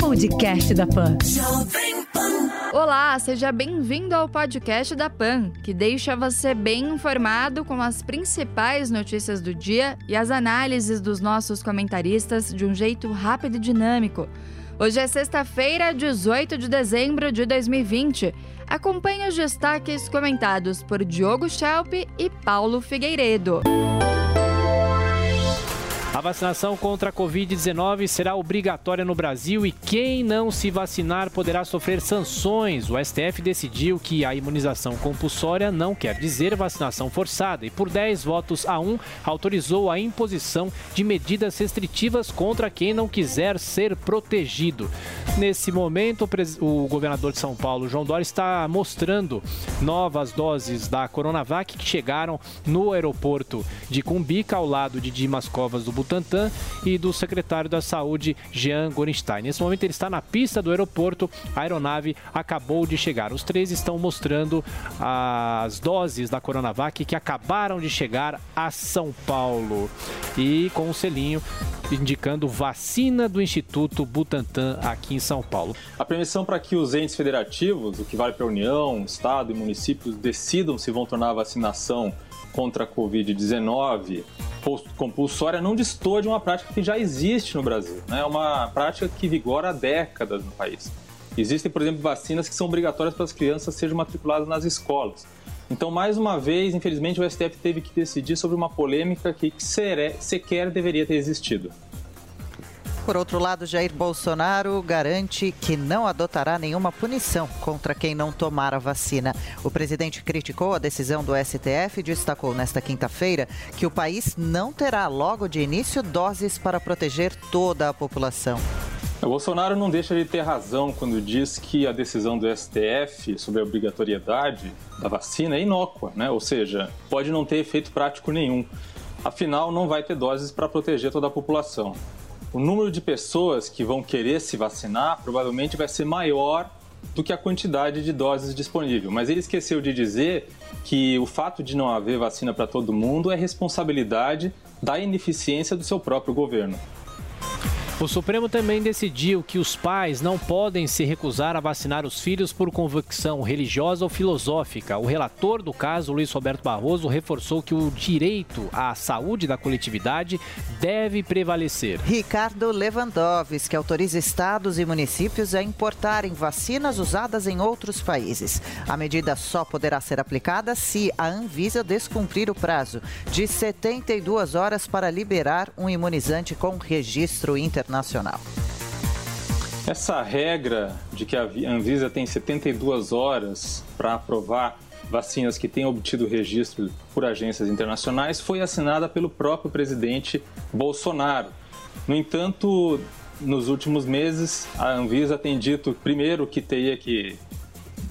Podcast da Pan. Olá, seja bem-vindo ao podcast da Pan, que deixa você bem informado com as principais notícias do dia e as análises dos nossos comentaristas de um jeito rápido e dinâmico. Hoje é sexta-feira, 18 de dezembro de 2020. Acompanhe os destaques comentados por Diogo Schelp e Paulo Figueiredo. A vacinação contra a Covid-19 será obrigatória no Brasil e quem não se vacinar poderá sofrer sanções. O STF decidiu que a imunização compulsória não quer dizer vacinação forçada e, por 10 votos a 1, autorizou a imposição de medidas restritivas contra quem não quiser ser protegido. Nesse momento, o governador de São Paulo, João Dória, está mostrando novas doses da Coronavac que chegaram no aeroporto de Cumbica, ao lado de Dimas Covas do Butantan e do secretário da Saúde, Jean Gorenstein. Nesse momento ele está na pista do aeroporto, a aeronave acabou de chegar. Os três estão mostrando as doses da Coronavac que acabaram de chegar a São Paulo. E com um selinho indicando vacina do Instituto Butantan aqui em São Paulo. A permissão para que os entes federativos, o que vale para a União, Estado e municípios, decidam se vão tornar a vacinação contra a Covid-19 compulsória não destoa de uma prática que já existe no Brasil. Né? É uma prática que vigora há décadas no país. Existem, por exemplo, vacinas que são obrigatórias para as crianças serem matriculadas nas escolas. Então, mais uma vez, infelizmente, o STF teve que decidir sobre uma polêmica que sequer deveria ter existido. Por outro lado, Jair Bolsonaro garante que não adotará nenhuma punição contra quem não tomar a vacina. O presidente criticou a decisão do STF e destacou nesta quinta-feira que o país não terá logo de início doses para proteger toda a população. O Bolsonaro não deixa de ter razão quando diz que a decisão do STF sobre a obrigatoriedade da vacina é inócua, né? ou seja, pode não ter efeito prático nenhum. Afinal, não vai ter doses para proteger toda a população o número de pessoas que vão querer se vacinar provavelmente vai ser maior do que a quantidade de doses disponível. Mas ele esqueceu de dizer que o fato de não haver vacina para todo mundo é responsabilidade da ineficiência do seu próprio governo. O Supremo também decidiu que os pais não podem se recusar a vacinar os filhos por convicção religiosa ou filosófica. O relator do caso, Luiz Roberto Barroso, reforçou que o direito à saúde da coletividade deve prevalecer. Ricardo Lewandowski autoriza estados e municípios a importarem vacinas usadas em outros países. A medida só poderá ser aplicada se a Anvisa descumprir o prazo de 72 horas para liberar um imunizante com registro internacional internacional. Essa regra de que a Anvisa tem 72 horas para aprovar vacinas que têm obtido registro por agências internacionais foi assinada pelo próprio presidente Bolsonaro. No entanto, nos últimos meses, a Anvisa tem dito, primeiro, que teria que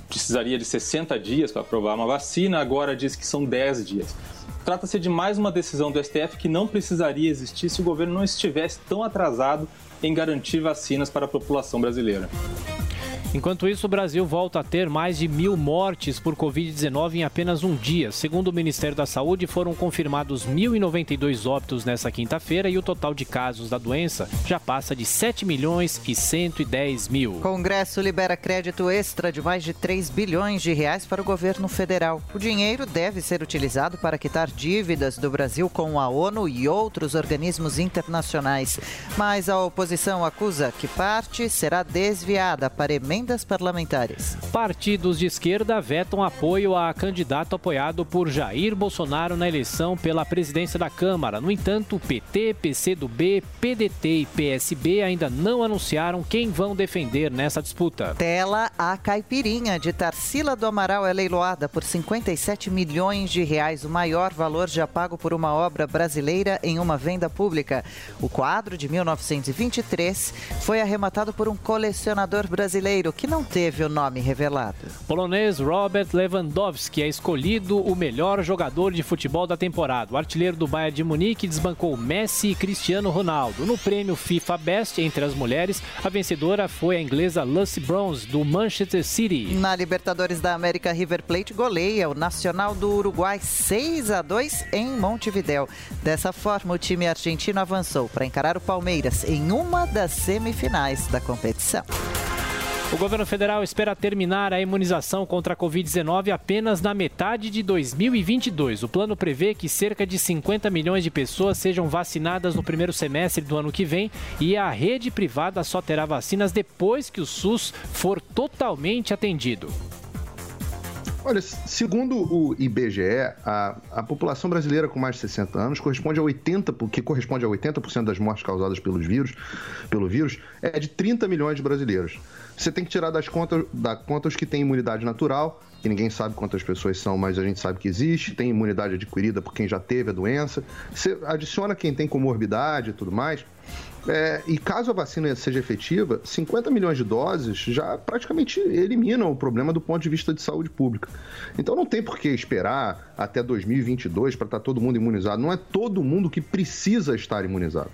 precisaria de 60 dias para aprovar uma vacina, agora diz que são 10 dias. Trata-se de mais uma decisão do STF que não precisaria existir se o governo não estivesse tão atrasado em garantir vacinas para a população brasileira. Enquanto isso, o Brasil volta a ter mais de mil mortes por Covid-19 em apenas um dia. Segundo o Ministério da Saúde, foram confirmados 1.092 óbitos nessa quinta-feira e o total de casos da doença já passa de 7 milhões e 110 mil. Congresso libera crédito extra de mais de 3 bilhões de reais para o governo federal. O dinheiro deve ser utilizado para quitar dívidas do Brasil com a ONU e outros organismos internacionais. Mas a oposição acusa que parte será desviada para emendas emendas parlamentares. Partidos de esquerda vetam apoio a candidato apoiado por Jair Bolsonaro na eleição pela presidência da Câmara. No entanto, PT, PCdoB, PDT e PSB ainda não anunciaram quem vão defender nessa disputa. Tela A Caipirinha de Tarsila do Amaral é leiloada por 57 milhões de reais, o maior valor já pago por uma obra brasileira em uma venda pública. O quadro de 1923 foi arrematado por um colecionador brasileiro que não teve o nome revelado. Polonês Robert Lewandowski é escolhido o melhor jogador de futebol da temporada. O artilheiro do Bayern de Munique desbancou Messi e Cristiano Ronaldo. No prêmio FIFA Best entre as mulheres, a vencedora foi a inglesa Lucy Bronze do Manchester City. Na Libertadores da América, River Plate goleia o Nacional do Uruguai 6 a 2 em Montevidéu. Dessa forma, o time argentino avançou para encarar o Palmeiras em uma das semifinais da competição. O governo federal espera terminar a imunização contra a Covid-19 apenas na metade de 2022. O plano prevê que cerca de 50 milhões de pessoas sejam vacinadas no primeiro semestre do ano que vem e a rede privada só terá vacinas depois que o SUS for totalmente atendido. Olha, segundo o IBGE, a, a população brasileira com mais de 60 anos corresponde a 80, que corresponde a 80% das mortes causadas pelos vírus, pelo vírus, é de 30 milhões de brasileiros. Você tem que tirar das contas, da conta os que têm imunidade natural, que ninguém sabe quantas pessoas são, mas a gente sabe que existe, tem imunidade adquirida por quem já teve a doença. Você adiciona quem tem comorbidade e tudo mais. É, e caso a vacina seja efetiva, 50 milhões de doses já praticamente eliminam o problema do ponto de vista de saúde pública. Então não tem por que esperar até 2022 para estar todo mundo imunizado. Não é todo mundo que precisa estar imunizado.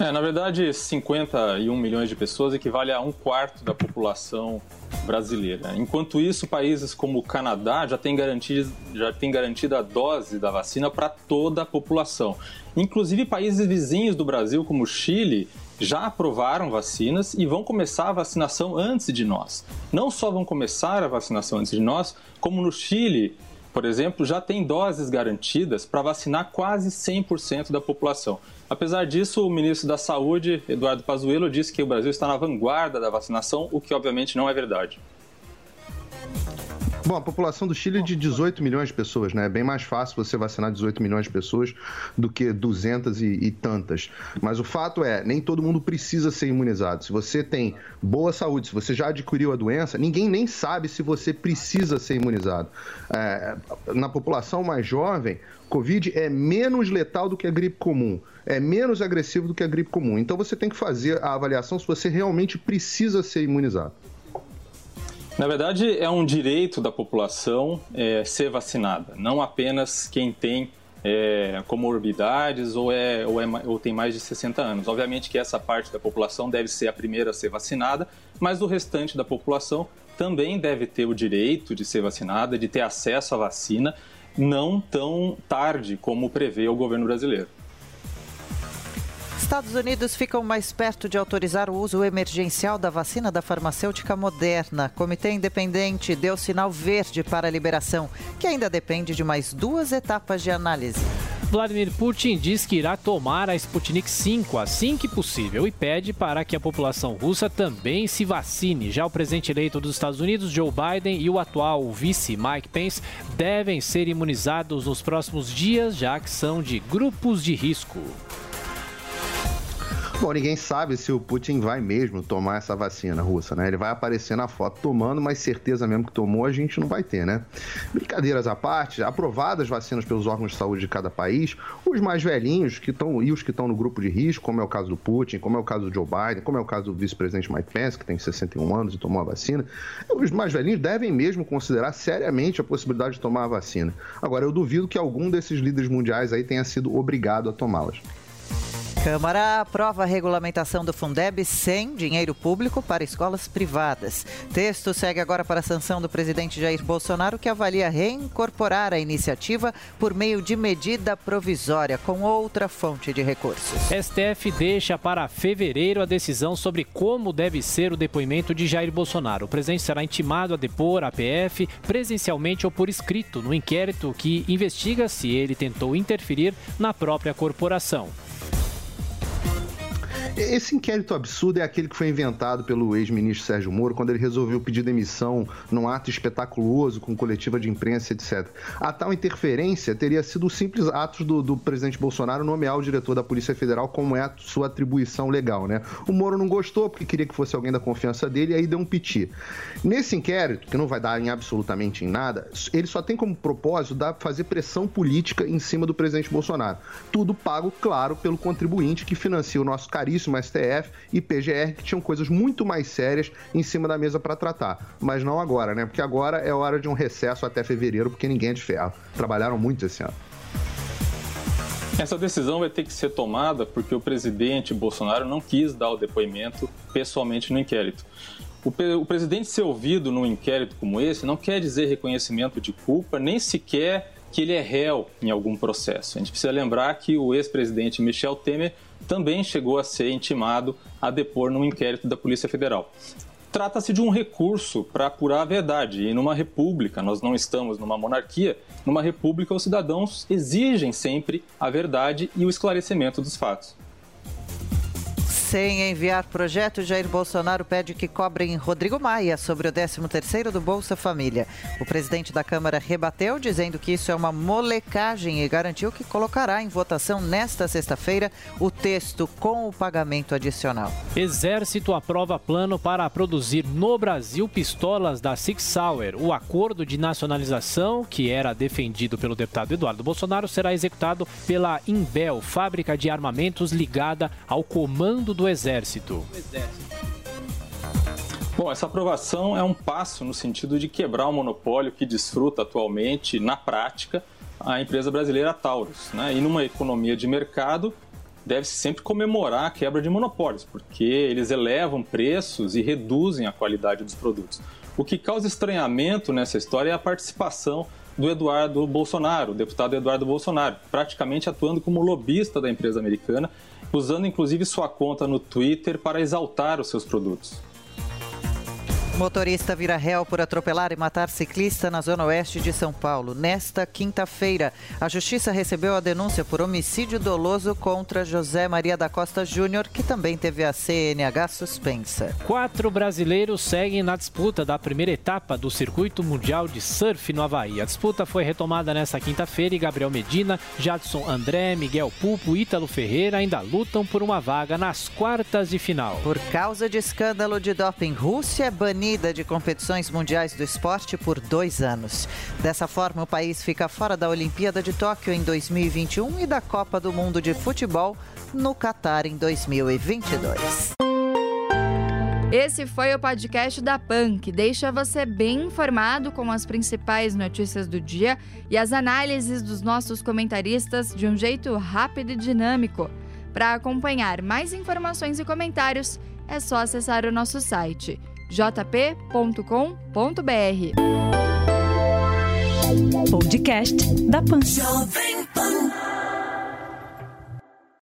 É, na verdade, 51 milhões de pessoas equivale a um quarto da população brasileira. Enquanto isso, países como o Canadá já têm garantido, já têm garantido a dose da vacina para toda a população. Inclusive, países vizinhos do Brasil, como o Chile, já aprovaram vacinas e vão começar a vacinação antes de nós. Não só vão começar a vacinação antes de nós, como no Chile, por exemplo, já tem doses garantidas para vacinar quase 100% da população. Apesar disso, o ministro da Saúde, Eduardo Pazuello, disse que o Brasil está na vanguarda da vacinação, o que obviamente não é verdade. Bom, a população do Chile é de 18 milhões de pessoas, né? É bem mais fácil você vacinar 18 milhões de pessoas do que 200 e, e, tantas. Mas o fato é, nem todo mundo precisa ser imunizado. Se você tem boa saúde, se você já adquiriu a doença, ninguém nem sabe se você precisa ser imunizado. É, na população mais jovem, Covid é menos letal do que a gripe comum, é menos agressivo do que a gripe comum. Então você tem que fazer a avaliação se você realmente precisa ser imunizado. Na verdade, é um direito da população é, ser vacinada, não apenas quem tem é, comorbidades ou, é, ou, é, ou tem mais de 60 anos. Obviamente que essa parte da população deve ser a primeira a ser vacinada, mas o restante da população também deve ter o direito de ser vacinada, de ter acesso à vacina, não tão tarde como prevê o governo brasileiro. Estados Unidos ficam mais perto de autorizar o uso emergencial da vacina da farmacêutica Moderna. Comitê independente deu sinal verde para a liberação, que ainda depende de mais duas etapas de análise. Vladimir Putin diz que irá tomar a Sputnik 5 assim que possível e pede para que a população russa também se vacine. Já o presidente eleito dos Estados Unidos, Joe Biden, e o atual vice Mike Pence devem ser imunizados nos próximos dias, já que são de grupos de risco. Bom, ninguém sabe se o Putin vai mesmo tomar essa vacina russa, né? Ele vai aparecer na foto tomando, mas certeza mesmo que tomou a gente não vai ter, né? Brincadeiras à parte, aprovadas vacinas pelos órgãos de saúde de cada país, os mais velhinhos que estão e os que estão no grupo de risco, como é o caso do Putin, como é o caso do Joe Biden, como é o caso do vice-presidente Mike Pence, que tem 61 anos e tomou a vacina, os mais velhinhos devem mesmo considerar seriamente a possibilidade de tomar a vacina. Agora, eu duvido que algum desses líderes mundiais aí tenha sido obrigado a tomá-las. Câmara aprova a regulamentação do Fundeb sem dinheiro público para escolas privadas. Texto segue agora para a sanção do presidente Jair Bolsonaro, que avalia reincorporar a iniciativa por meio de medida provisória com outra fonte de recursos. STF deixa para fevereiro a decisão sobre como deve ser o depoimento de Jair Bolsonaro. O presidente será intimado a depor a PF presencialmente ou por escrito no inquérito que investiga se ele tentou interferir na própria corporação. Esse inquérito absurdo é aquele que foi inventado pelo ex-ministro Sérgio Moro quando ele resolveu pedir demissão num ato espetaculoso com coletiva de imprensa, etc. A tal interferência teria sido o simples ato do, do presidente Bolsonaro nomear o diretor da Polícia Federal como é a sua atribuição legal, né? O Moro não gostou porque queria que fosse alguém da confiança dele e aí deu um piti. Nesse inquérito, que não vai dar em absolutamente em nada, ele só tem como propósito dar, fazer pressão política em cima do presidente Bolsonaro. Tudo pago, claro, pelo contribuinte que financia o nosso caríssimo Supremíssimo, STF e PGR, que tinham coisas muito mais sérias em cima da mesa para tratar. Mas não agora, né? Porque agora é hora de um recesso até fevereiro, porque ninguém é de ferro. Trabalharam muito esse ano. Essa decisão vai ter que ser tomada porque o presidente Bolsonaro não quis dar o depoimento pessoalmente no inquérito. O, o, presidente ser ouvido num inquérito como esse não quer dizer reconhecimento de culpa, nem sequer que ele é réu em algum processo. A gente precisa lembrar que o ex-presidente Michel Temer também chegou a ser intimado a depor num inquérito da Polícia Federal. Trata-se de um recurso para apurar a verdade. E numa república, nós não estamos numa monarquia, numa república os cidadãos exigem sempre a verdade e o esclarecimento dos fatos. Sem enviar projeto, Jair Bolsonaro pede que cobrem Rodrigo Maia sobre o 13º do Bolsa Família. O presidente da Câmara rebateu, dizendo que isso é uma molecagem e garantiu que colocará em votação nesta sexta-feira o texto com o pagamento adicional. Exército aprova plano para produzir no Brasil pistolas da Six Sauer. O acordo de nacionalização, que era defendido pelo deputado Eduardo Bolsonaro, será executado pela Imbel, fábrica de armamentos ligada ao comando do Exército. Bom, essa aprovação é um passo no sentido de quebrar o monopólio que desfruta atualmente, na prática, a empresa brasileira Taurus. Né? E numa economia de mercado, deve-se sempre comemorar a quebra de monopólios, porque eles elevam preços e reduzem a qualidade dos produtos. O que causa estranhamento nessa história é a participação do Eduardo Bolsonaro, o deputado Eduardo Bolsonaro, praticamente atuando como lobista da empresa americana usando inclusive sua conta no Twitter para exaltar os seus produtos. Motorista vira réu por atropelar e matar ciclista na zona oeste de São Paulo. Nesta quinta-feira, a Justiça recebeu a denúncia por homicídio doloso contra José Maria da Costa Júnior, que também teve a CNH suspensa. Quatro brasileiros seguem na disputa da primeira etapa do Circuito Mundial de Surf no Havaí. A disputa foi retomada nesta quinta-feira e Gabriel Medina, Jadson André, Miguel Pulpo e Ítalo Ferreira ainda lutam por uma vaga nas quartas de final. Por causa de escândalo de doping, Rússia é banida banida de competições mundiais do esporte por dois anos. Dessa forma, o país fica fora da Olimpíada de Tóquio em 2021 e da Copa do Mundo de Futebol no Catar em 2022. Esse foi o podcast da PAN, que deixa você bem informado com as principais notícias do dia e as análises dos nossos comentaristas de um jeito rápido e dinâmico. Para acompanhar mais informações e comentários, é só acessar o nosso site jp.com.br. Podcast da Pan.